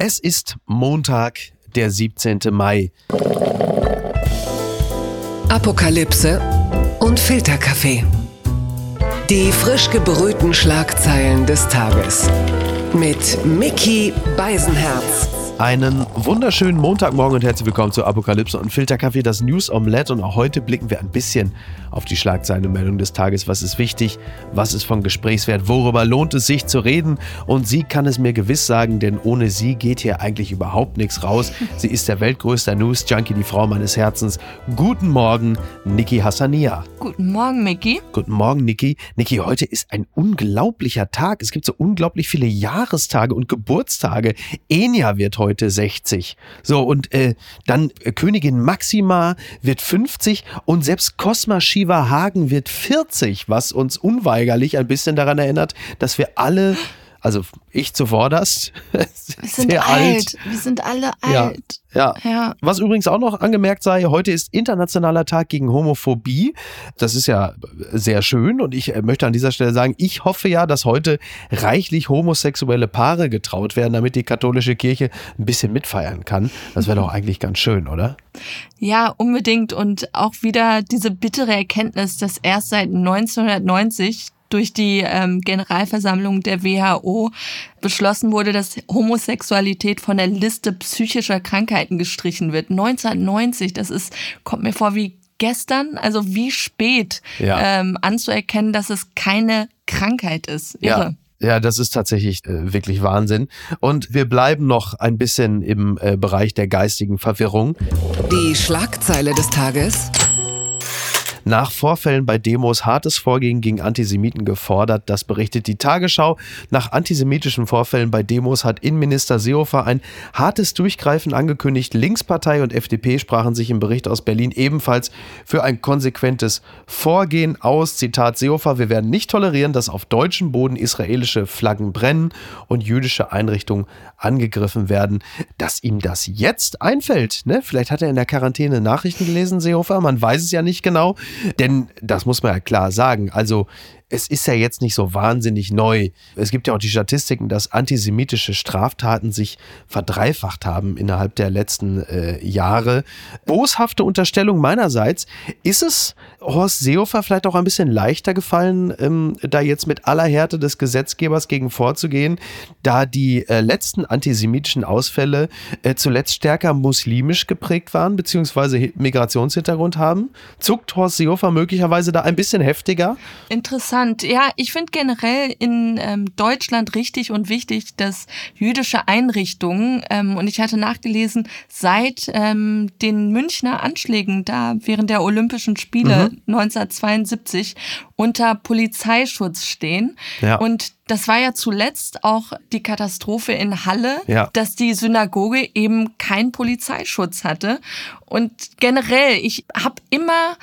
Es ist Montag, der 17. Mai. Apokalypse und Filterkaffee. Die frisch gebrühten Schlagzeilen des Tages. Mit Mickey Beisenherz. Einen wunderschönen Montagmorgen und herzlich willkommen zu Apokalypse und Filterkaffee, das News Omelette. Und auch heute blicken wir ein bisschen auf die Schlagzeilenmeldung des Tages. Was ist wichtig? Was ist von Gesprächswert? Worüber lohnt es sich zu reden? Und sie kann es mir gewiss sagen, denn ohne sie geht hier eigentlich überhaupt nichts raus. Sie ist der weltgrößte News-Junkie, die Frau meines Herzens. Guten Morgen, Niki Hassania. Guten Morgen, Mickey. Guten Morgen, Niki. Niki, heute ist ein unglaublicher Tag. Es gibt so unglaublich viele Jahrestage und Geburtstage. Enya wird heute 60. So, und äh, dann äh, Königin Maxima wird 50 und selbst Cosma Shiva Hagen wird 40, was uns unweigerlich ein bisschen daran erinnert, dass wir alle also ich zuvorderst. Wir sind alt. alt. Wir sind alle alt. Ja, ja. ja. Was übrigens auch noch angemerkt sei, heute ist Internationaler Tag gegen Homophobie. Das ist ja sehr schön und ich möchte an dieser Stelle sagen, ich hoffe ja, dass heute reichlich homosexuelle Paare getraut werden, damit die katholische Kirche ein bisschen mitfeiern kann. Das wäre doch eigentlich ganz schön, oder? Ja, unbedingt. Und auch wieder diese bittere Erkenntnis, dass erst seit 1990 durch die ähm, Generalversammlung der WHO beschlossen wurde, dass Homosexualität von der Liste psychischer Krankheiten gestrichen wird. 1990, das ist, kommt mir vor wie gestern, also wie spät ja. ähm, anzuerkennen, dass es keine Krankheit ist. Irre. Ja. Ja, das ist tatsächlich äh, wirklich Wahnsinn. Und wir bleiben noch ein bisschen im äh, Bereich der geistigen Verwirrung. Die Schlagzeile des Tages. Nach Vorfällen bei Demos hartes Vorgehen gegen Antisemiten gefordert. Das berichtet die Tagesschau. Nach antisemitischen Vorfällen bei Demos hat Innenminister Seehofer ein hartes Durchgreifen angekündigt. Linkspartei und FDP sprachen sich im Bericht aus Berlin ebenfalls für ein konsequentes Vorgehen aus. Zitat Seehofer, wir werden nicht tolerieren, dass auf deutschem Boden israelische Flaggen brennen und jüdische Einrichtungen angegriffen werden. Dass ihm das jetzt einfällt, ne? vielleicht hat er in der Quarantäne Nachrichten gelesen, Seehofer, man weiß es ja nicht genau. Denn das muss man ja klar sagen. Also es ist ja jetzt nicht so wahnsinnig neu. Es gibt ja auch die Statistiken, dass antisemitische Straftaten sich verdreifacht haben innerhalb der letzten äh, Jahre. Boshafte Unterstellung meinerseits. Ist es Horst Seehofer vielleicht auch ein bisschen leichter gefallen, ähm, da jetzt mit aller Härte des Gesetzgebers gegen vorzugehen, da die äh, letzten antisemitischen Ausfälle äh, zuletzt stärker muslimisch geprägt waren, beziehungsweise Migrationshintergrund haben? Zuckt Horst Seehofer möglicherweise da ein bisschen heftiger? Interessant interessant. Ja, ich finde generell in ähm, Deutschland richtig und wichtig, dass jüdische Einrichtungen, ähm, und ich hatte nachgelesen, seit ähm, den Münchner Anschlägen da während der Olympischen Spiele mhm. 1972 unter Polizeischutz stehen. Ja. Und das war ja zuletzt auch die Katastrophe in Halle, ja. dass die Synagoge eben keinen Polizeischutz hatte. Und generell, ich habe immer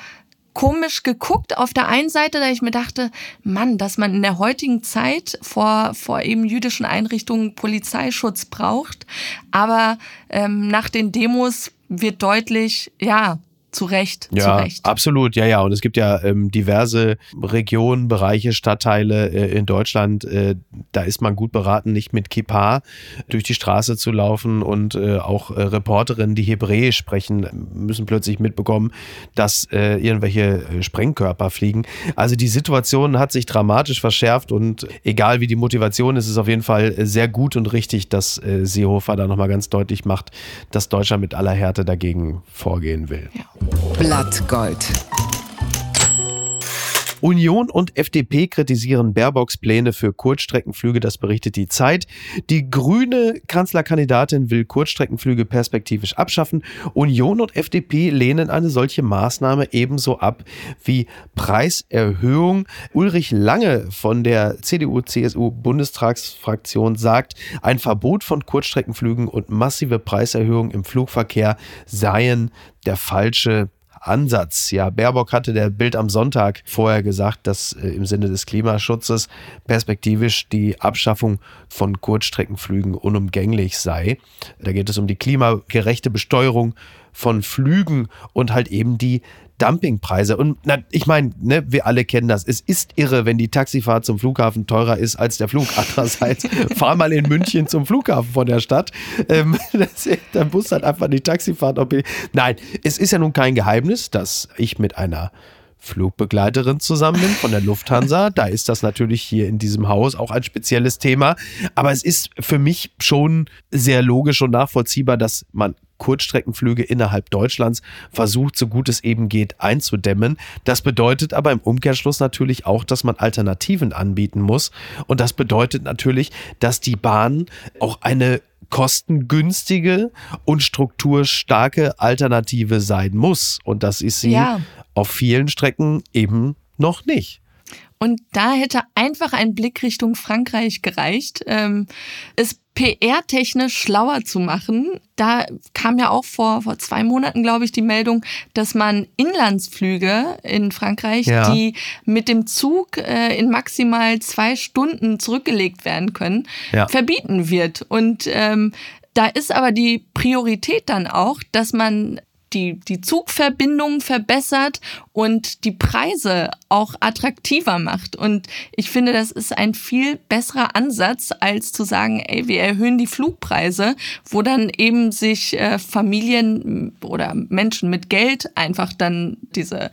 komisch geguckt auf der einen Seite, da ich mir dachte, Mann, dass man in der heutigen Zeit vor, vor eben jüdischen Einrichtungen Polizeischutz braucht. Aber ähm, nach den Demos wird deutlich, ja, zu Recht, ja, zu Recht. absolut, ja, ja. Und es gibt ja ähm, diverse Regionen, Bereiche, Stadtteile äh, in Deutschland, äh, da ist man gut beraten, nicht mit Kippa durch die Straße zu laufen und äh, auch äh, Reporterinnen, die Hebräisch sprechen, müssen plötzlich mitbekommen, dass äh, irgendwelche äh, Sprengkörper fliegen. Also die Situation hat sich dramatisch verschärft und egal wie die Motivation ist, ist es auf jeden Fall sehr gut und richtig, dass Seehofer da nochmal ganz deutlich macht, dass Deutschland mit aller Härte dagegen vorgehen will. Ja. Blattgold. Union und FDP kritisieren Baerbocks Pläne für Kurzstreckenflüge, das berichtet die Zeit. Die grüne Kanzlerkandidatin will Kurzstreckenflüge perspektivisch abschaffen. Union und FDP lehnen eine solche Maßnahme ebenso ab wie Preiserhöhung. Ulrich Lange von der CDU-CSU-Bundestagsfraktion sagt, ein Verbot von Kurzstreckenflügen und massive Preiserhöhungen im Flugverkehr seien der falsche Ansatz. Ja, Baerbock hatte der Bild am Sonntag vorher gesagt, dass äh, im Sinne des Klimaschutzes perspektivisch die Abschaffung von Kurzstreckenflügen unumgänglich sei. Da geht es um die klimagerechte Besteuerung von Flügen und halt eben die Dumpingpreise. Und na, ich meine, ne, wir alle kennen das. Es ist irre, wenn die Taxifahrt zum Flughafen teurer ist als der Flug. Andererseits, fahr mal in München zum Flughafen von der Stadt. Ähm, das, dann muss halt einfach die Taxifahrt. Ob ich, nein, es ist ja nun kein Geheimnis, dass ich mit einer Flugbegleiterin zusammen bin von der Lufthansa. Da ist das natürlich hier in diesem Haus auch ein spezielles Thema. Aber es ist für mich schon sehr logisch und nachvollziehbar, dass man Kurzstreckenflüge innerhalb Deutschlands versucht, so gut es eben geht, einzudämmen. Das bedeutet aber im Umkehrschluss natürlich auch, dass man Alternativen anbieten muss. Und das bedeutet natürlich, dass die Bahn auch eine kostengünstige und strukturstarke Alternative sein muss. Und das ist sie ja. auf vielen Strecken eben noch nicht. Und da hätte einfach ein Blick Richtung Frankreich gereicht, ähm, es PR-technisch schlauer zu machen. Da kam ja auch vor, vor zwei Monaten, glaube ich, die Meldung, dass man Inlandsflüge in Frankreich, ja. die mit dem Zug äh, in maximal zwei Stunden zurückgelegt werden können, ja. verbieten wird. Und ähm, da ist aber die Priorität dann auch, dass man die, die Zugverbindungen verbessert und die Preise auch attraktiver macht. Und ich finde, das ist ein viel besserer Ansatz, als zu sagen, ey, wir erhöhen die Flugpreise, wo dann eben sich äh, Familien oder Menschen mit Geld einfach dann diese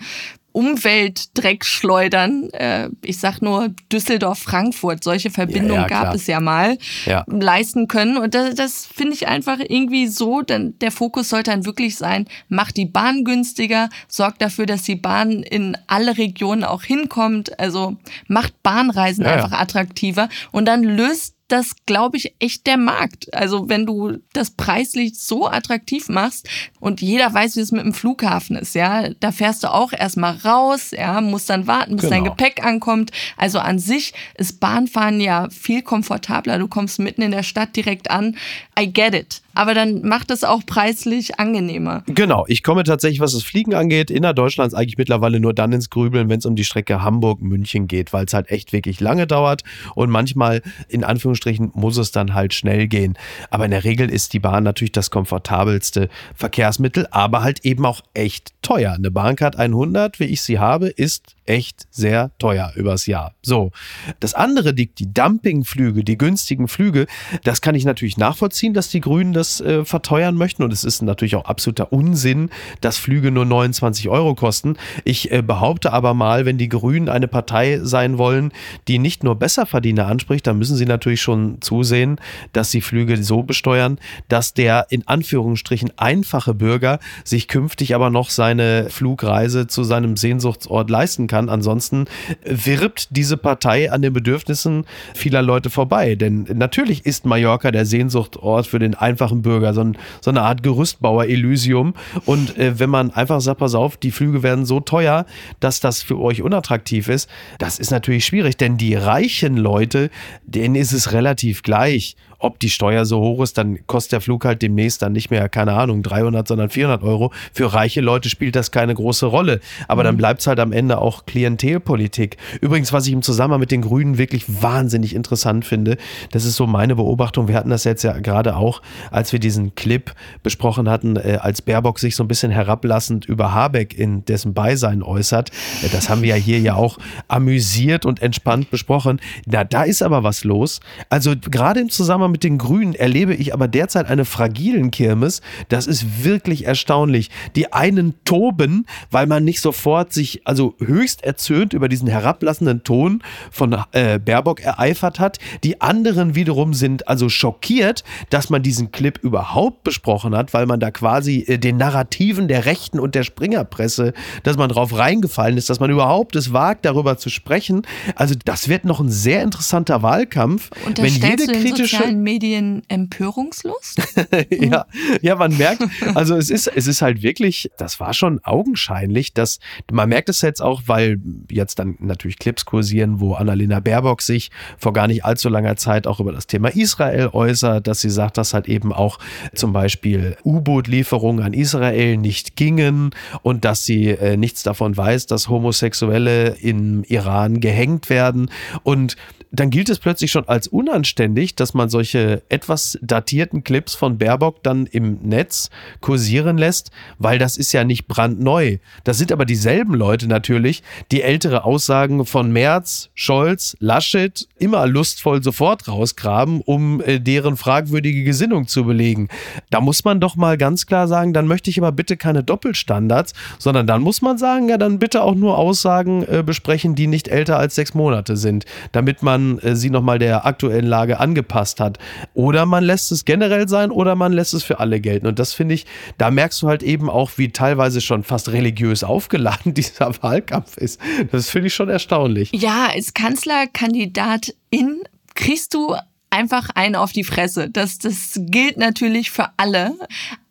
Umweltdreck schleudern. Äh, ich sag nur Düsseldorf-Frankfurt, solche Verbindungen ja, ja, gab es ja mal, ja. leisten können. Und das, das finde ich einfach irgendwie so, denn der Fokus sollte dann wirklich sein, macht die Bahn günstiger, sorgt dafür, dass die Bahn in alle Regionen auch hinkommt, also macht Bahnreisen einfach attraktiver und dann löst das, glaube ich, echt der Markt. Also wenn du das preislich so attraktiv machst und jeder weiß, wie es mit dem Flughafen ist, ja, da fährst du auch erstmal raus, ja, musst dann warten, bis genau. dein Gepäck ankommt. Also an sich ist Bahnfahren ja viel komfortabler. Du kommst mitten in der Stadt direkt an. I get it aber dann macht es auch preislich angenehmer. Genau, ich komme tatsächlich, was das Fliegen angeht, innerdeutschlands eigentlich mittlerweile nur dann ins Grübeln, wenn es um die Strecke Hamburg-München geht, weil es halt echt wirklich lange dauert und manchmal in Anführungsstrichen muss es dann halt schnell gehen. Aber in der Regel ist die Bahn natürlich das komfortabelste Verkehrsmittel, aber halt eben auch echt teuer. Eine Bahncard 100, wie ich sie habe, ist echt sehr teuer übers Jahr. So, das andere, die, die Dumpingflüge, die günstigen Flüge, das kann ich natürlich nachvollziehen, dass die Grünen das äh, verteuern möchten und es ist natürlich auch absoluter Unsinn, dass Flüge nur 29 Euro kosten. Ich äh, behaupte aber mal, wenn die Grünen eine Partei sein wollen, die nicht nur Besserverdiener anspricht, dann müssen sie natürlich schon zusehen, dass sie Flüge so besteuern, dass der in Anführungsstrichen einfache Bürger sich künftig aber noch seine Flugreise zu seinem Sehnsuchtsort leisten kann kann. Ansonsten wirbt diese Partei an den Bedürfnissen vieler Leute vorbei. Denn natürlich ist Mallorca der Sehnsuchtort für den einfachen Bürger, so, ein, so eine Art Gerüstbauer-Elysium. Und äh, wenn man einfach sagt, pass auf, die Flüge werden so teuer, dass das für euch unattraktiv ist, das ist natürlich schwierig, denn die reichen Leute, denen ist es relativ gleich, ob die Steuer so hoch ist, dann kostet der Flug halt demnächst dann nicht mehr, keine Ahnung, 300, sondern 400 Euro. Für reiche Leute spielt das keine große Rolle. Aber mhm. dann bleibt es halt am Ende auch Klientelpolitik. Übrigens, was ich im Zusammenhang mit den Grünen wirklich wahnsinnig interessant finde, das ist so meine Beobachtung. Wir hatten das jetzt ja gerade auch, als wir diesen Clip besprochen hatten, äh, als Baerbock sich so ein bisschen herablassend über Habeck in dessen Beisein äußert. Äh, das haben wir ja hier ja auch amüsiert und entspannt besprochen. Na, da ist aber was los. Also gerade im Zusammenhang mit den Grünen erlebe ich aber derzeit eine fragilen Kirmes. Das ist wirklich erstaunlich. Die einen toben, weil man nicht sofort sich also höchst erzürnt über diesen herablassenden Ton von äh, Baerbock ereifert hat. Die anderen wiederum sind also schockiert, dass man diesen Clip überhaupt besprochen hat, weil man da quasi äh, den Narrativen der Rechten und der Springerpresse, dass man drauf reingefallen ist, dass man überhaupt es wagt, darüber zu sprechen. Also das wird noch ein sehr interessanter Wahlkampf. Und wenn jede kritische Medien Empörungslust? ja, ja, man merkt, also es ist, es ist halt wirklich, das war schon augenscheinlich, dass man merkt es jetzt auch, weil jetzt dann natürlich Clips kursieren, wo Annalena Baerbock sich vor gar nicht allzu langer Zeit auch über das Thema Israel äußert, dass sie sagt, dass halt eben auch zum Beispiel U-Boot-Lieferungen an Israel nicht gingen und dass sie äh, nichts davon weiß, dass Homosexuelle im Iran gehängt werden. Und dann gilt es plötzlich schon als unanständig, dass man solche etwas datierten Clips von Baerbock dann im Netz kursieren lässt, weil das ist ja nicht brandneu. Das sind aber dieselben Leute natürlich, die ältere Aussagen von Merz, Scholz, Laschet immer lustvoll sofort rausgraben, um äh, deren fragwürdige Gesinnung zu belegen. Da muss man doch mal ganz klar sagen, dann möchte ich aber bitte keine Doppelstandards, sondern dann muss man sagen, ja, dann bitte auch nur Aussagen äh, besprechen, die nicht älter als sechs Monate sind, damit man äh, sie nochmal der aktuellen Lage angepasst hat. Oder man lässt es generell sein oder man lässt es für alle gelten. Und das finde ich, da merkst du halt eben auch, wie teilweise schon fast religiös aufgeladen dieser Wahlkampf ist. Das finde ich schon erstaunlich. Ja, als Kanzlerkandidatin kriegst du einfach einen auf die Fresse. Das, das gilt natürlich für alle.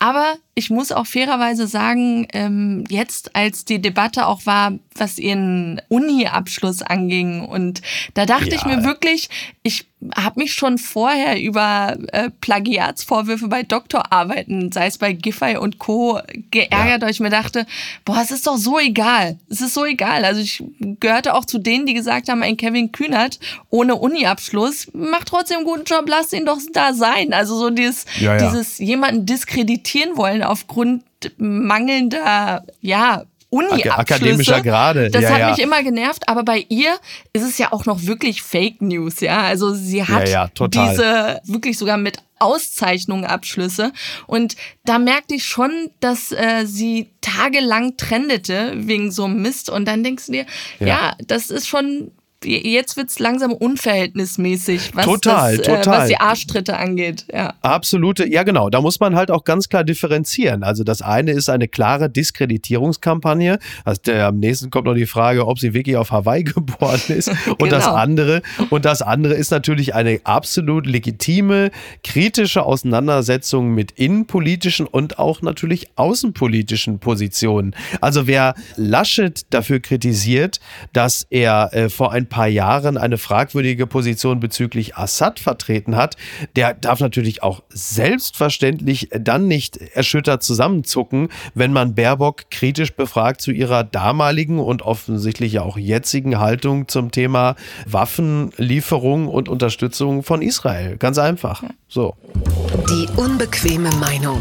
Aber ich muss auch fairerweise sagen, ähm, jetzt als die Debatte auch war, was ihren Uni-Abschluss anging, und da dachte ja. ich mir wirklich, ich habe mich schon vorher über äh, Plagiatsvorwürfe bei Doktorarbeiten, sei es bei Giffey und Co., geärgert, ja. weil ich mir dachte, boah, es ist doch so egal. Es ist so egal. Also ich gehörte auch zu denen, die gesagt haben, ein Kevin Kühnert ohne Uni-Abschluss macht trotzdem einen guten Job, lass ihn doch da sein. Also so dieses, ja, dieses jemanden diskreditieren wollen aufgrund mangelnder, ja, Uni-Abschlüsse. Akademischer Grade. Das ja, hat ja. mich immer genervt, aber bei ihr ist es ja auch noch wirklich Fake News, ja. Also sie hat ja, diese wirklich sogar mit Auszeichnungen Abschlüsse und da merkte ich schon, dass äh, sie tagelang trendete wegen so einem Mist und dann denkst du dir, ja, das ist schon jetzt wird es langsam unverhältnismäßig, was, total, das, total. Äh, was die Arschtritte angeht. Ja. Absolute, ja genau, da muss man halt auch ganz klar differenzieren. Also das eine ist eine klare Diskreditierungskampagne. Also der, am nächsten kommt noch die Frage, ob sie wirklich auf Hawaii geboren ist. Und genau. das andere, und das andere ist natürlich eine absolut legitime, kritische Auseinandersetzung mit innenpolitischen und auch natürlich außenpolitischen Positionen. Also wer Laschet dafür kritisiert, dass er äh, vor ein paar Jahren eine fragwürdige Position bezüglich Assad vertreten hat, der darf natürlich auch selbstverständlich dann nicht erschüttert zusammenzucken, wenn man Baerbock kritisch befragt zu ihrer damaligen und offensichtlich ja auch jetzigen Haltung zum Thema Waffenlieferung und Unterstützung von Israel. Ganz einfach. So. Die unbequeme Meinung.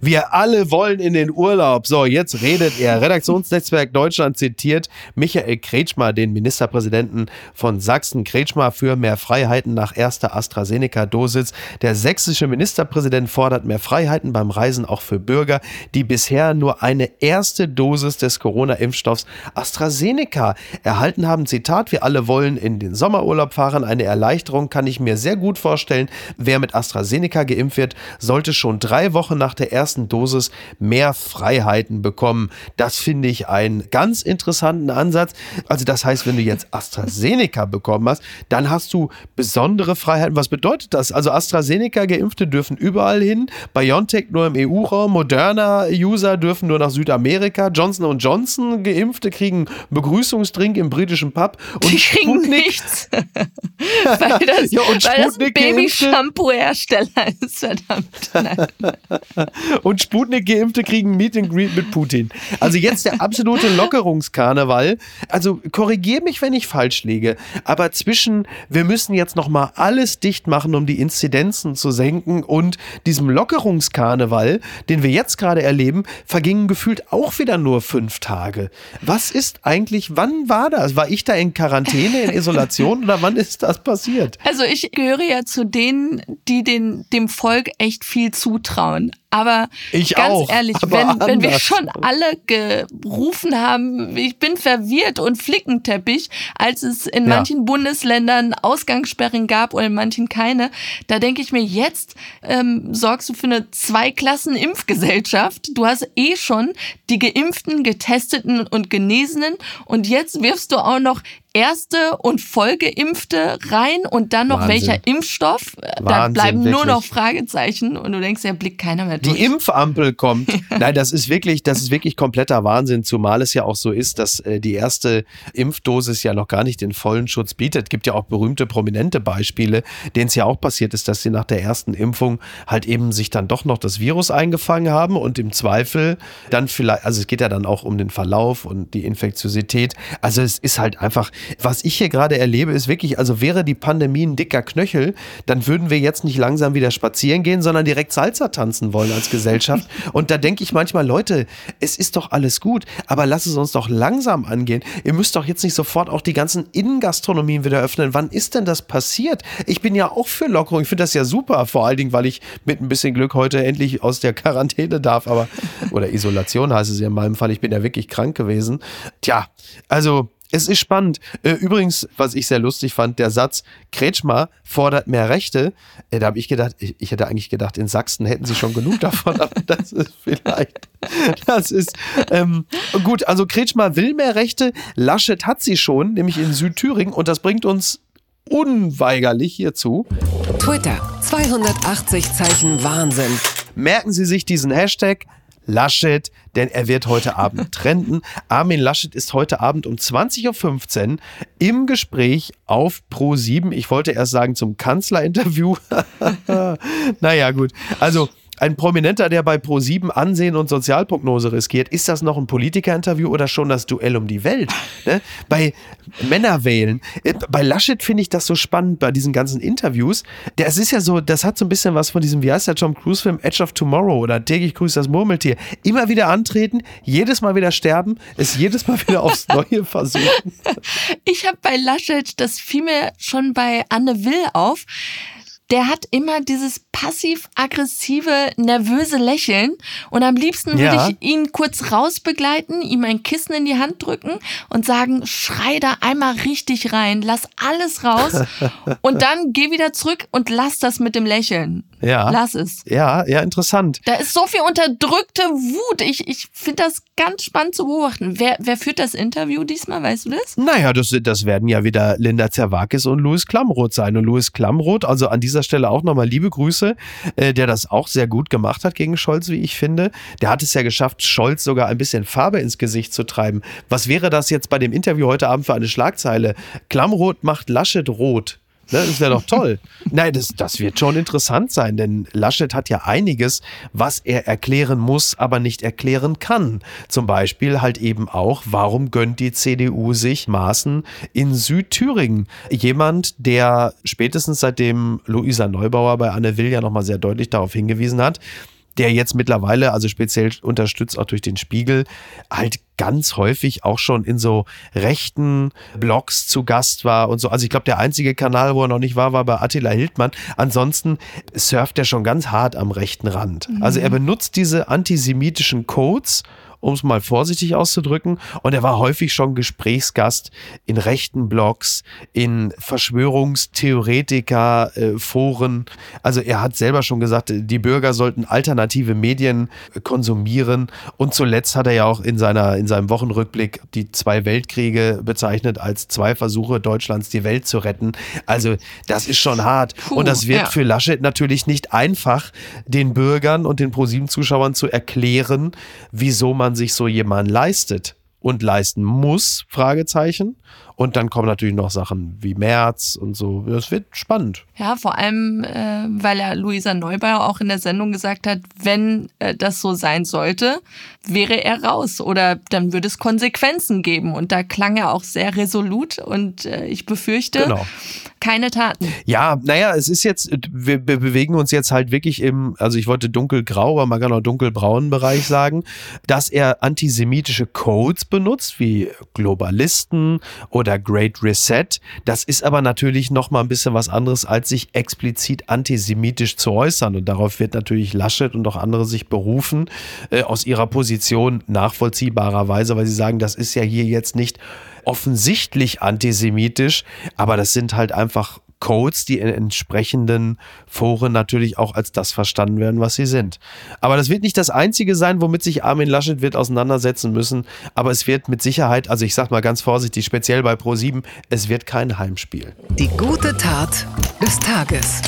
Wir alle wollen in den Urlaub. So, jetzt redet er. Redaktionsnetzwerk Deutschland zitiert Michael Kretschmer, den Ministerpräsidenten von Sachsen. Kretschmer für mehr Freiheiten nach erster AstraZeneca-Dosis. Der sächsische Ministerpräsident fordert mehr Freiheiten beim Reisen auch für Bürger, die bisher nur eine erste Dosis des Corona-Impfstoffs AstraZeneca erhalten haben. Zitat, wir alle wollen in den Sommerurlaub fahren. Eine Erleichterung kann ich mir sehr gut vorstellen. Wer mit AstraZeneca geimpft wird, sollte schon drei Wochen nach der ersten ersten Dosis mehr Freiheiten bekommen. Das finde ich einen ganz interessanten Ansatz. Also das heißt, wenn du jetzt AstraZeneca bekommen hast, dann hast du besondere Freiheiten. Was bedeutet das? Also AstraZeneca-Geimpfte dürfen überall hin, BioNTech nur im EU-Raum, Moderna-User dürfen nur nach Südamerika, Johnson Johnson Geimpfte kriegen Begrüßungsdrink im britischen Pub und die kriegen Sputnik nichts. weil das, ja, und weil das Baby-Shampoo-Hersteller ist, verdammt. und Sputnik-Geimpfte kriegen Meet and Greet mit Putin. Also jetzt der absolute Lockerungskarneval. Also korrigier mich, wenn ich falsch liege, aber zwischen wir müssen jetzt noch mal alles dicht machen, um die Inzidenzen zu senken und diesem Lockerungskarneval, den wir jetzt gerade erleben, vergingen gefühlt auch wieder nur fünf Tage. Was ist eigentlich, wann war das? War ich da in Quarantäne, in Isolation oder wann ist das passiert? Also ich gehöre ja zu denen, die den, dem Volk echt viel zutrauen. Aber ich ganz auch, ehrlich, wenn, wenn wir schon alle gerufen haben, ich bin verwirrt und Flickenteppich, als es in ja. manchen Bundesländern Ausgangssperren gab oder in manchen keine, da denke ich mir, jetzt ähm, sorgst du für eine Zweiklassen-Impfgesellschaft. Du hast eh schon die Geimpften, Getesteten und Genesenen und jetzt wirfst du auch noch erste und Vollgeimpfte rein und dann noch Wahnsinn. welcher Impfstoff. Wahnsinn, da bleiben wirklich. nur noch Fragezeichen und du denkst, ja, blickt keiner mehr durch. Die Impfampel kommt. Nein, das ist wirklich, das ist wirklich kompletter Wahnsinn, zumal es ja auch so ist, dass äh, die erste Impfdosis ja noch gar nicht den vollen Schutz bietet. Es gibt ja auch berühmte, prominente Beispiele, denen es ja auch passiert ist, dass sie nach der ersten Impfung halt eben sich dann doch noch das Virus eingefangen haben und im Zweifel dann vielleicht, also es geht ja dann auch um den Verlauf und die Infektiosität. Also es ist halt einfach, was ich hier gerade erlebe, ist wirklich, also wäre die Pandemie ein dicker Knöchel, dann würden wir jetzt nicht langsam wieder spazieren gehen, sondern direkt Salsa tanzen wollen als Gesellschaft. Und da denke ich manchmal, Leute, es ist doch alles gut, aber lass es uns doch langsam angehen. Ihr müsst doch jetzt nicht sofort auch die ganzen Innengastronomien wieder öffnen. Wann ist denn das passiert? Ich bin ja auch für Lockerung. Ich finde das ja super, vor allen Dingen, weil ich mit ein bisschen Glück heute endlich aus der Quarantäne darf, aber oder Isolation heißt es ja in meinem Fall. Ich bin ja wirklich krank gewesen. Tja, also es ist spannend. Äh, übrigens, was ich sehr lustig fand, der Satz, Kretschmer fordert mehr Rechte. Äh, da habe ich gedacht, ich, ich, hätte eigentlich gedacht, in Sachsen hätten sie schon genug davon, aber das ist vielleicht, das ist, ähm, gut, also Kretschmer will mehr Rechte, Laschet hat sie schon, nämlich in Südthüringen und das bringt uns unweigerlich hierzu. Twitter, 280 Zeichen Wahnsinn. Merken Sie sich diesen Hashtag Laschet, denn er wird heute Abend trenden. Armin Laschet ist heute Abend um 20.15 Uhr im Gespräch auf Pro7. Ich wollte erst sagen zum Kanzlerinterview. naja, gut. Also ein Prominenter, der bei Pro7 Ansehen und Sozialprognose riskiert, ist das noch ein Politikerinterview oder schon das Duell um die Welt? Ne? Bei Männerwählen, äh, bei Laschet finde ich das so spannend bei diesen ganzen Interviews. Das ist ja so, das hat so ein bisschen was von diesem, wie heißt der Tom Cruise Film, Edge of Tomorrow oder täglich grüßt das Murmeltier. Immer wieder antreten, jedes Mal wieder sterben, es jedes Mal wieder aufs Neue versuchen. Ich habe bei Laschet, das fiel mir schon bei Anne Will auf, der hat immer dieses passiv-aggressive, nervöse Lächeln. Und am liebsten ja. würde ich ihn kurz rausbegleiten, ihm ein Kissen in die Hand drücken und sagen, schrei da einmal richtig rein, lass alles raus und dann geh wieder zurück und lass das mit dem Lächeln. Ja. Lass es. Ja, ja, interessant. Da ist so viel unterdrückte Wut. Ich, ich finde das ganz spannend zu beobachten. Wer, wer führt das Interview diesmal, weißt du das? Naja, das, das werden ja wieder Linda Zerwakis und Louis Klamroth sein. Und Louis Klamroth, also an dieser Stelle auch nochmal liebe Grüße, äh, der das auch sehr gut gemacht hat gegen Scholz, wie ich finde. Der hat es ja geschafft, Scholz sogar ein bisschen Farbe ins Gesicht zu treiben. Was wäre das jetzt bei dem Interview heute Abend für eine Schlagzeile? Klamroth macht Laschet rot. Ne, das wäre doch toll. Nein, das, das wird schon interessant sein, denn Laschet hat ja einiges, was er erklären muss, aber nicht erklären kann. Zum Beispiel halt eben auch, warum gönnt die CDU sich Maßen in Südthüringen? Jemand, der spätestens seitdem Luisa Neubauer bei Anne Will ja nochmal sehr deutlich darauf hingewiesen hat, der jetzt mittlerweile, also speziell unterstützt auch durch den Spiegel, halt ganz häufig auch schon in so rechten Blogs zu Gast war und so. Also ich glaube, der einzige Kanal, wo er noch nicht war, war bei Attila Hildmann. Ansonsten surft er schon ganz hart am rechten Rand. Mhm. Also er benutzt diese antisemitischen Codes um es mal vorsichtig auszudrücken. Und er war häufig schon Gesprächsgast in rechten Blogs, in Verschwörungstheoretiker-Foren. Also er hat selber schon gesagt, die Bürger sollten alternative Medien konsumieren. Und zuletzt hat er ja auch in, seiner, in seinem Wochenrückblick die zwei Weltkriege bezeichnet als zwei Versuche Deutschlands, die Welt zu retten. Also das ist schon hart. Puh, und das wird ja. für Laschet natürlich nicht einfach, den Bürgern und den ProSieben-Zuschauern zu erklären, wieso man man sich so jemanden leistet und leisten muss, Fragezeichen. Und dann kommen natürlich noch Sachen wie März und so. Das wird spannend. Ja, vor allem, äh, weil er Luisa Neubauer auch in der Sendung gesagt hat, wenn äh, das so sein sollte, wäre er raus oder dann würde es Konsequenzen geben. Und da klang er auch sehr resolut und äh, ich befürchte, genau. keine Taten. Ja, naja, es ist jetzt, wir, wir bewegen uns jetzt halt wirklich im, also ich wollte dunkelgrau, aber man kann auch dunkelbraunen Bereich sagen, dass er antisemitische Codes benutzt, wie Globalisten oder oder Great Reset. Das ist aber natürlich noch mal ein bisschen was anderes, als sich explizit antisemitisch zu äußern. Und darauf wird natürlich Laschet und auch andere sich berufen, äh, aus ihrer Position nachvollziehbarerweise, weil sie sagen, das ist ja hier jetzt nicht offensichtlich antisemitisch, aber das sind halt einfach Codes, die in entsprechenden Foren natürlich auch als das verstanden werden, was sie sind. Aber das wird nicht das einzige sein, womit sich Armin Laschet wird auseinandersetzen müssen. Aber es wird mit Sicherheit, also ich sag mal ganz vorsichtig, speziell bei Pro7, es wird kein Heimspiel. Die gute Tat des Tages.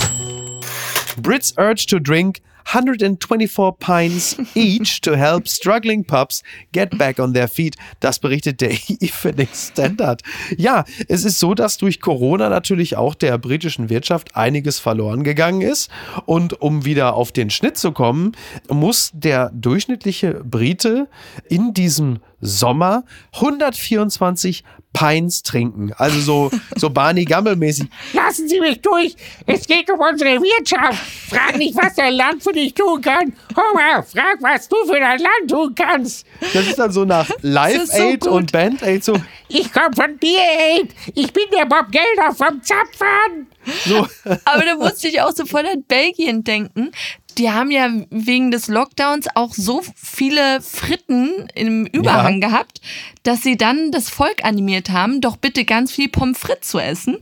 Brits urge to drink 124 pints each to help struggling pups get back on their feet. Das berichtet der Evening Standard. Ja, es ist so, dass durch Corona natürlich auch der britischen Wirtschaft einiges verloren gegangen ist. Und um wieder auf den Schnitt zu kommen, muss der durchschnittliche Brite in diesem Sommer 124 Pints trinken. Also so, so Barney Gamble-mäßig. Lassen Sie mich durch. Es geht um unsere Wirtschaft. Frag nicht, was dein Land für dich tun kann. Homer, frag, was du für dein Land tun kannst. Das ist dann so nach Live so Aid gut. und Band Aid so. Ich komm von Beer Aid. Ich bin der Bob Gelder vom Zapfhahn. So. Aber da musste ich auch sofort an Belgien denken. Die haben ja wegen des Lockdowns auch so viele Fritten im Überhang gehabt, dass sie dann das Volk animiert haben, doch bitte ganz viel Pommes frites zu essen.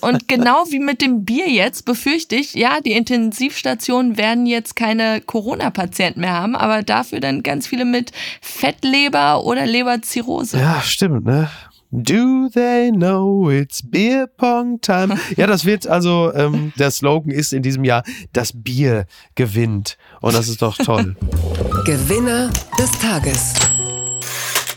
Und genau wie mit dem Bier jetzt befürchte ich, ja, die Intensivstationen werden jetzt keine Corona-Patienten mehr haben, aber dafür dann ganz viele mit Fettleber oder Leberzirrhose. Ja, stimmt, ne? Do they know it's beer pong time? Ja, das wird also, ähm, der Slogan ist in diesem Jahr, das Bier gewinnt. Und das ist doch toll. Gewinner des Tages.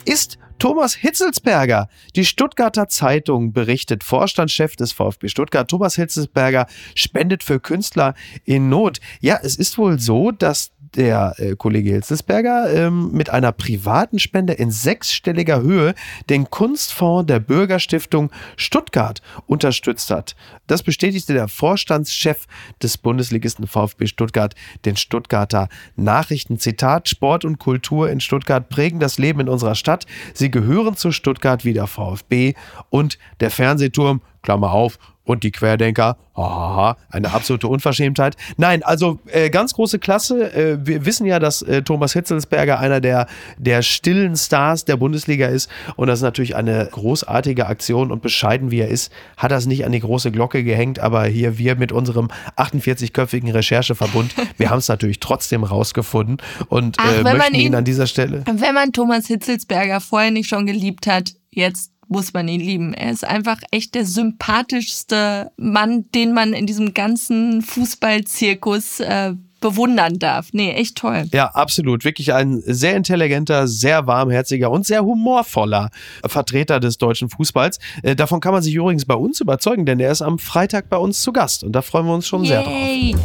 ist Thomas Hitzelsberger. Die Stuttgarter Zeitung berichtet, Vorstandschef des VfB Stuttgart, Thomas Hitzelsberger, spendet für Künstler in Not. Ja, es ist wohl so, dass der äh, Kollege Hitzelsberger ähm, mit einer privaten Spende in sechsstelliger Höhe den Kunstfonds der Bürgerstiftung Stuttgart unterstützt hat. Das bestätigte der Vorstandschef des Bundesligisten VfB Stuttgart den Stuttgarter Nachrichten. Zitat, Sport und Kultur in Stuttgart prägen das Leben in unserer Stadt. Sie gehören zu Stuttgart wie der VfB und der Fernsehturm, Klammer auf, und die Querdenker, haha, eine absolute Unverschämtheit. Nein, also äh, ganz große Klasse. Äh, wir wissen ja, dass äh, Thomas Hitzelsberger einer der, der stillen Stars der Bundesliga ist. Und das ist natürlich eine großartige Aktion. Und bescheiden wie er ist, hat er es nicht an die große Glocke gehängt. Aber hier wir mit unserem 48-köpfigen Rechercheverbund, wir haben es natürlich trotzdem rausgefunden und Ach, äh, möchten ihn ihn- an dieser Stelle. Wenn man Thomas Hitzelsberger vorher nicht schon geliebt hat, jetzt muss man ihn lieben. Er ist einfach echt der sympathischste Mann, den man in diesem ganzen Fußballzirkus äh, bewundern darf. Nee, echt toll. Ja, absolut. Wirklich ein sehr intelligenter, sehr warmherziger und sehr humorvoller Vertreter des deutschen Fußballs. Äh, davon kann man sich übrigens bei uns überzeugen, denn er ist am Freitag bei uns zu Gast und da freuen wir uns schon sehr drauf. Yay.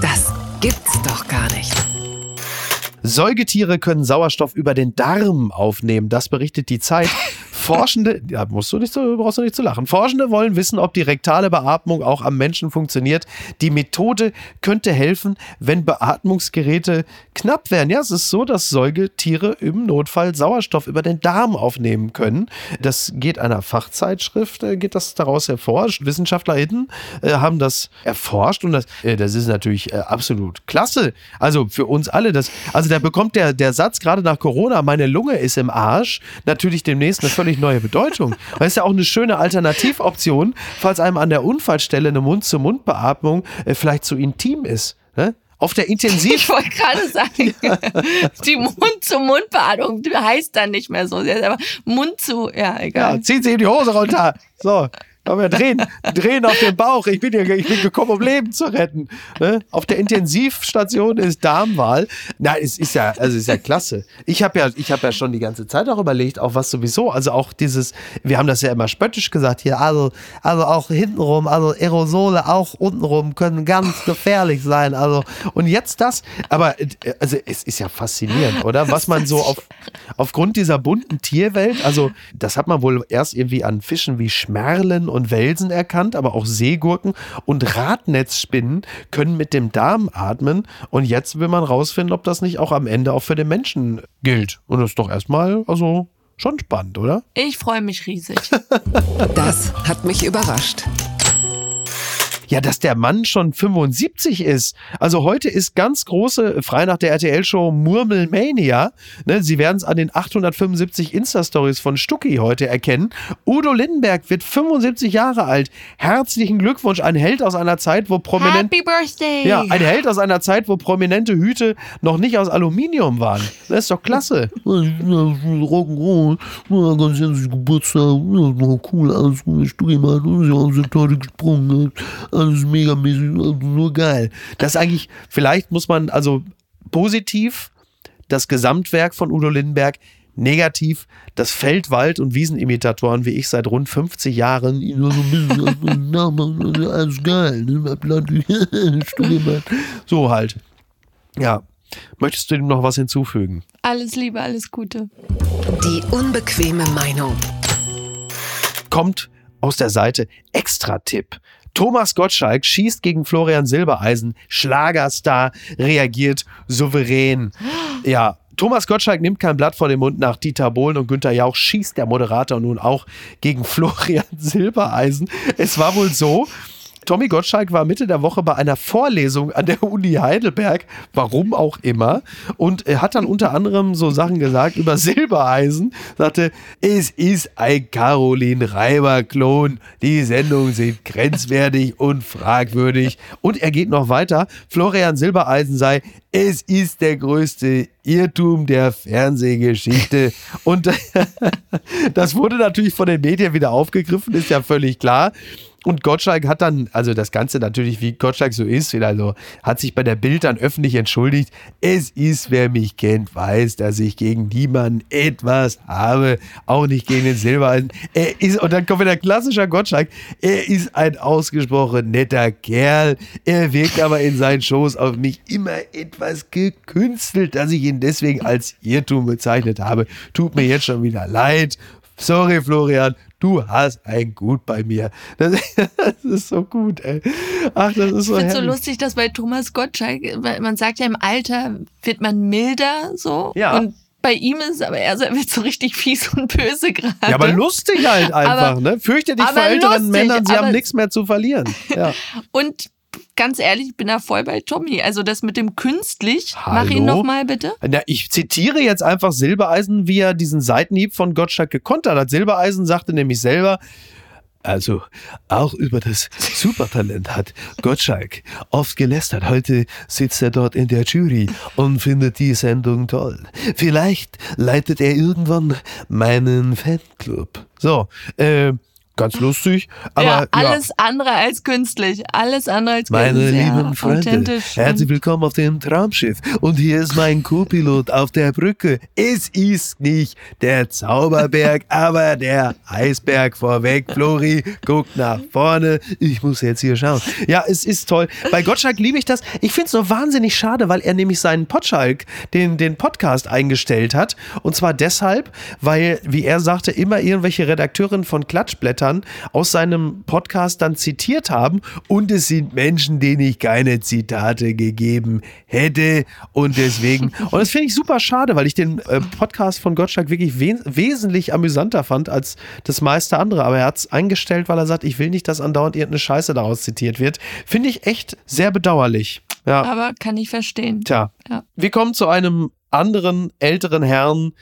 Das gibt's doch gar nicht. Säugetiere können Sauerstoff über den Darm aufnehmen. Das berichtet die Zeit. Forschende, ja, musst du nicht so, brauchst du nicht zu lachen. Forschende wollen wissen, ob die rektale Beatmung auch am Menschen funktioniert. Die Methode könnte helfen, wenn Beatmungsgeräte knapp werden. Ja, es ist so, dass Säugetiere im Notfall Sauerstoff über den Darm aufnehmen können. Das geht einer Fachzeitschrift, äh, geht das daraus hervor. WissenschaftlerInnen äh, haben das erforscht und das, äh, das ist natürlich äh, absolut klasse. Also für uns alle. Das, also da bekommt der, der Satz gerade nach Corona, meine Lunge ist im Arsch, natürlich demnächst eine völlig neue Bedeutung. Das ist ja auch eine schöne Alternativoption, falls einem an der Unfallstelle eine Mund-zu-Mund-Beatmung äh, vielleicht zu intim ist. Ne? Auf der Intensiv Ich wollte gerade sagen, die Mund-zu-Mund-Beatmung heißt dann nicht mehr so. Aber Mund zu, ja, egal. Ja, ziehen Sie ihm die Hose runter. So. Aber drehen, drehen auf den Bauch. Ich bin, hier, ich bin gekommen, um Leben zu retten. Ne? Auf der Intensivstation ist Darmwahl. Na, es ist ja, also ist ja klasse. Ich habe ja, ich ja schon die ganze Zeit auch überlegt, auch was sowieso, also auch dieses, wir haben das ja immer spöttisch gesagt hier, also, also auch hintenrum, also Aerosole auch untenrum können ganz gefährlich sein. Also und jetzt das, aber also es ist ja faszinierend, oder? Was man so auf aufgrund dieser bunten Tierwelt, also das hat man wohl erst irgendwie an Fischen wie Schmerlen und Welsen erkannt, aber auch Seegurken und Radnetzspinnen können mit dem Darm atmen und jetzt will man rausfinden, ob das nicht auch am Ende auch für den Menschen gilt. Und das ist doch erstmal, also schon spannend, oder? Ich freue mich riesig. Das hat mich überrascht. Ja, dass der Mann schon 75 ist. Also heute ist ganz große, frei nach der RTL-Show Murmelmania. Ne, Sie werden es an den 875 Insta-Stories von Stucki heute erkennen. Udo Lindenberg wird 75 Jahre alt. Herzlichen Glückwunsch, ein Held aus einer Zeit, wo prominent... Happy Birthday! Ja, ein Held aus einer Zeit, wo prominente Hüte noch nicht aus Aluminium waren. Das ist doch klasse. Rock'n'Roll, ganz herzlichen Geburtstag, cool, alles gut, Stücke gemacht, ja, alles toll gesprungen, alles megamäßig, nur geil. Das ist eigentlich, vielleicht muss man also positiv das Gesamtwerk von Udo Lindenberg, negativ das Feld-, Wald- und Wiesenimitatoren wie ich seit rund 50 Jahren. Ja, so ein bisschen, alles geil, ne. So halt. Ja. Möchtest du dem noch was hinzufügen? Alles Liebe, alles Gute. Die unbequeme Meinung. kommt aus der Seite Extra-Tipp. Thomas Gottschalk schießt gegen Florian Silbereisen. Schlagerstar reagiert souverän. Ja, Thomas Gottschalk nimmt kein Blatt vor den Mund nach Dieter Bohlen und Günther Jauch schießt der Moderator nun auch gegen Florian Silbereisen. Es war wohl so, Tommy Gottschalk war Mitte der Woche bei einer Vorlesung an der Uni Heidelberg, warum auch immer, und er hat dann unter anderem so Sachen gesagt über Silbereisen, sagte, es ist ein Caroline Reiber-Klon, die Sendungen sind grenzwertig und fragwürdig. Und er geht noch weiter, Florian Silbereisen sei, es ist der größte Irrtum der Fernsehgeschichte. Und das wurde natürlich von den Medien wieder aufgegriffen, ist ja völlig klar. Und Gottschalk hat dann, also das Ganze natürlich, wie Gottschalk so ist, wieder so, hat sich bei der Bild dann öffentlich entschuldigt. Es ist, wer mich kennt, weiß, dass ich gegen niemanden etwas habe, auch nicht gegen den Silbereisen. Er ist, und dann kommt wieder klassischer Gottschalk, er ist ein ausgesprochen netter Kerl. Er wirkt aber in seinen Shows auf mich immer etwas gekünstelt, dass ich ihn deswegen als Irrtum bezeichnet habe. Tut mir jetzt schon wieder leid. Sorry, Florian, du hast ein Gut bei mir. Das, das ist so gut, ey. Ach, das ist so Ich finde so lustig, dass bei Thomas Gottschalk, man sagt ja, im Alter wird man milder so. Ja. Und bei ihm ist aber er wird so richtig fies und böse gerade. Ja, aber lustig halt einfach, Aber- ne? Fürchte dich vor älteren lustig, Männern, sie haben nichts mehr zu verlieren. Ja. Und ganz ehrlich, ich bin da voll bei Tommy. Also das mit dem künstlich, mach Hallo? ihn noch mal bitte. Na, ich zitiere jetzt einfach Silbereisen, wie er diesen Seitenhieb von Gottschalk gekontert hat. Silbereisen sagte nämlich selber, also auch über das Supertalent hat Gottschalk oft gelästert. Heute sitzt er dort in der Jury und findet die Sendung toll. Vielleicht leitet er irgendwann meinen Fanclub. So, äh, ganz lustig, aber ja, ja. alles andere als künstlich. Alles andere als Meine künstlich. lieben ja, Freunde, herzlich willkommen auf dem Traumschiff. Und hier ist mein Co-Pilot auf der Brücke. Es ist nicht der Zauberberg, aber der Eisberg vorweg. Flori, guckt nach vorne. Ich muss jetzt hier schauen. Ja, es ist toll. Bei Gottschalk liebe ich das. Ich finde es so wahnsinnig schade, weil er nämlich seinen Potschalk, den, den Podcast eingestellt hat. Und zwar deshalb, weil, wie er sagte, immer irgendwelche Redakteurinnen von Klatschblättern aus seinem Podcast dann zitiert haben. Und es sind Menschen, denen ich keine Zitate gegeben hätte. Und deswegen, und das finde ich super schade, weil ich den äh, Podcast von Gottschalk wirklich we wesentlich amüsanter fand als das meiste andere. Aber er hat es eingestellt, weil er sagt, ich will nicht, dass andauernd irgendeine Scheiße daraus zitiert wird. Finde ich echt sehr bedauerlich. Ja. Aber kann ich verstehen. Tja, Ja. wir kommen zu einem anderen älteren Herrn,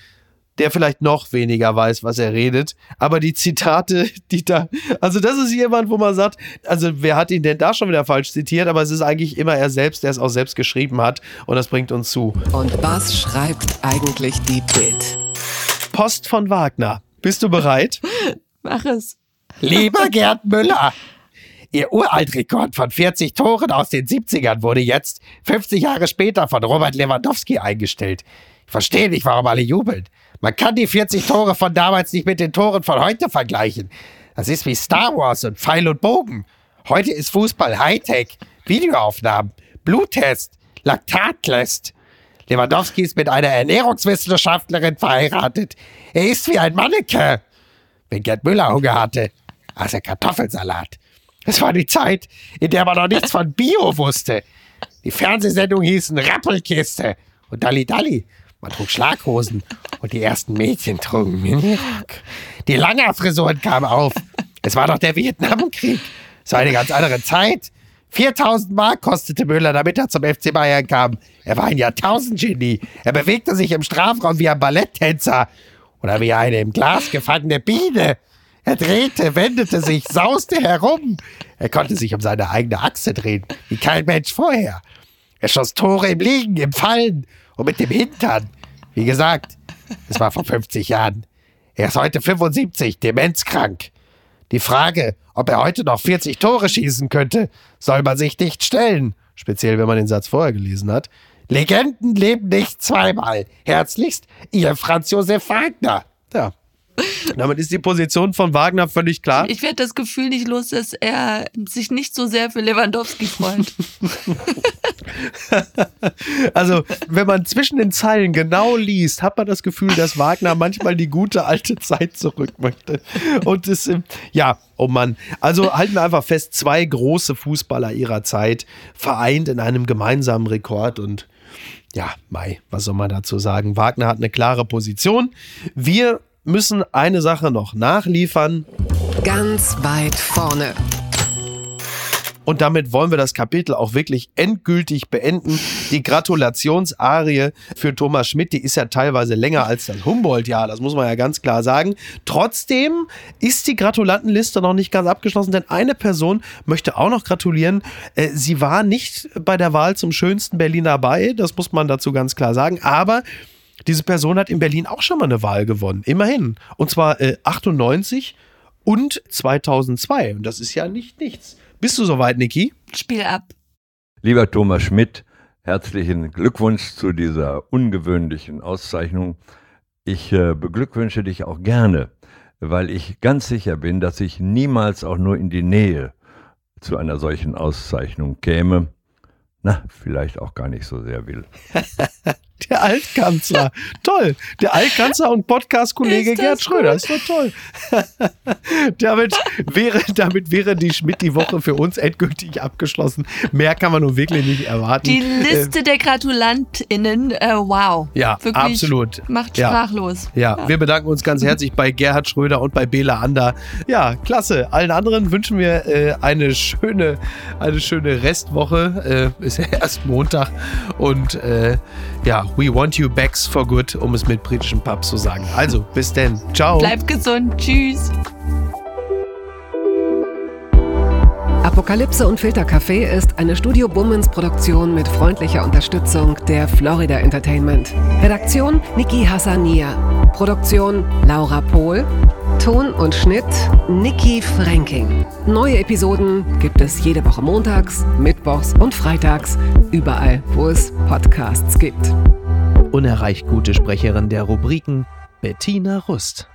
der vielleicht noch weniger weiß, was er redet. Aber die Zitate, die da, also das ist jemand, wo man sagt, also wer hat ihn denn da schon wieder falsch zitiert? Aber es ist eigentlich immer er selbst, der es auch selbst geschrieben hat. Und das bringt uns zu. Und was schreibt eigentlich die Bild? Post von Wagner. Bist du bereit? Mach es. Lieber Gerd Müller, Ihr Uraltrekord von 40 Toren aus den 70ern wurde jetzt, 50 Jahre später, von Robert Lewandowski eingestellt. Verstehe nicht, warum alle jubeln. Man kann die 40 Tore von damals nicht mit den Toren von heute vergleichen. Das ist wie Star Wars und Pfeil und Bogen. Heute ist Fußball Hightech, Videoaufnahmen, Bluttest, Laktattest. Lewandowski ist mit einer Ernährungswissenschaftlerin verheiratet. Er ist wie ein Manneke. Wenn Gerd Müller Hunger hatte, aß er Kartoffelsalat. Es war die Zeit, in der man noch nichts von Bio wusste. Die Fernsehsendungen hießen Rappelkiste und Dalli Dalli. Man trug Schlaghosen und die ersten Mädchen trugen Minirock. Die Langer-Frisuren kamen auf. Es war doch der Vietnamkrieg. Es war eine ganz andere Zeit. 4000 Mark kostete Müller, damit er zum FC Bayern kam. Er war ein Jahrtausendgenie. Er bewegte sich im Strafraum wie ein Balletttänzer oder wie eine im Glas gefangene Biene. Er drehte, wendete sich, sauste herum. Er konnte sich um seine eigene Achse drehen, wie kein Mensch vorher. Er schoss Tore im Liegen, im Fallen und mit dem Hintern. Wie gesagt, es war vor 50 Jahren. Er ist heute 75, demenzkrank. Die Frage, ob er heute noch 40 Tore schießen könnte, soll man sich nicht stellen. Speziell, wenn man den Satz vorher gelesen hat. Legenden leben nicht zweimal. Herzlichst, Ihr Franz Josef Wagner. Ja. Damit ist die Position von Wagner völlig klar. Ich werde das Gefühl nicht los, dass er sich nicht so sehr für Lewandowski freut. Also, wenn man zwischen den Zeilen genau liest, hat man das Gefühl, dass Wagner manchmal die gute alte Zeit zurück möchte. Und es, ähm, ja, oh Mann. Also halten wir einfach fest, zwei große Fußballer ihrer Zeit vereint in einem gemeinsamen Rekord und ja, Mai, was soll man dazu sagen? Wagner hat eine klare Position. Wir müssen eine Sache noch nachliefern. Ganz weit vorne. Und damit wollen wir das Kapitel auch wirklich endgültig beenden. Die Gratulationsarie für Thomas Schmidt, die ist ja teilweise länger als das Humboldt-Jahr, das muss man ja ganz klar sagen. Trotzdem ist die Gratulantenliste noch nicht ganz abgeschlossen, denn eine Person möchte auch noch gratulieren. Äh, Sie war nicht bei der Wahl zum schönsten Berliner bei, das muss man dazu ganz klar sagen, aber diese Person hat in Berlin auch schon mal eine Wahl gewonnen, immerhin. Und zwar äh, 98 und 2002. Und das ist ja nicht nichts. Bist du soweit, Niki? Spiel ab. Lieber Thomas Schmidt, herzlichen Glückwunsch zu dieser ungewöhnlichen Auszeichnung. Ich äh, beglückwünsche dich auch gerne, weil ich ganz sicher bin, dass ich niemals auch nur in die Nähe zu einer solchen Auszeichnung käme. Na, vielleicht auch gar nicht so sehr will. Der Altkanzler. toll. Der Altkanzler und Podcast-Kollege Gerd Schröder. Ist doch toll. damit, wäre, damit wäre die Schmidt die Woche für uns endgültig abgeschlossen. Mehr kann man nun wirklich nicht erwarten. Die Liste der GratulantInnen, äh, wow. Ja, Wirklich absolut. Macht Ja. sprachlos. Ja, wir bedanken uns ganz herzlich bei Gerhard Schröder und bei Bela Ander. Ja, klasse. Allen anderen wünschen wir äh, eine schöne, eine schöne Restwoche. Äh, ist ja erst Montag. Und äh, ja, we want you back for good, um es mit britischen Pubs zu sagen. Also, bis denn. Ciao. Bleibt gesund. Tschüss. Apokalypse und Filtercafé ist eine Studio Bummens Produktion mit freundlicher Unterstützung der Florida Entertainment. Redaktion Niki Hassania. Produktion Laura Pohl. Ton und Schnitt Niki Franking. Neue Episoden gibt es jede Woche montags, mittwochs und freitags, überall, wo es Podcasts gibt. Unerreicht gute Sprecherin der Rubriken Bettina Rust.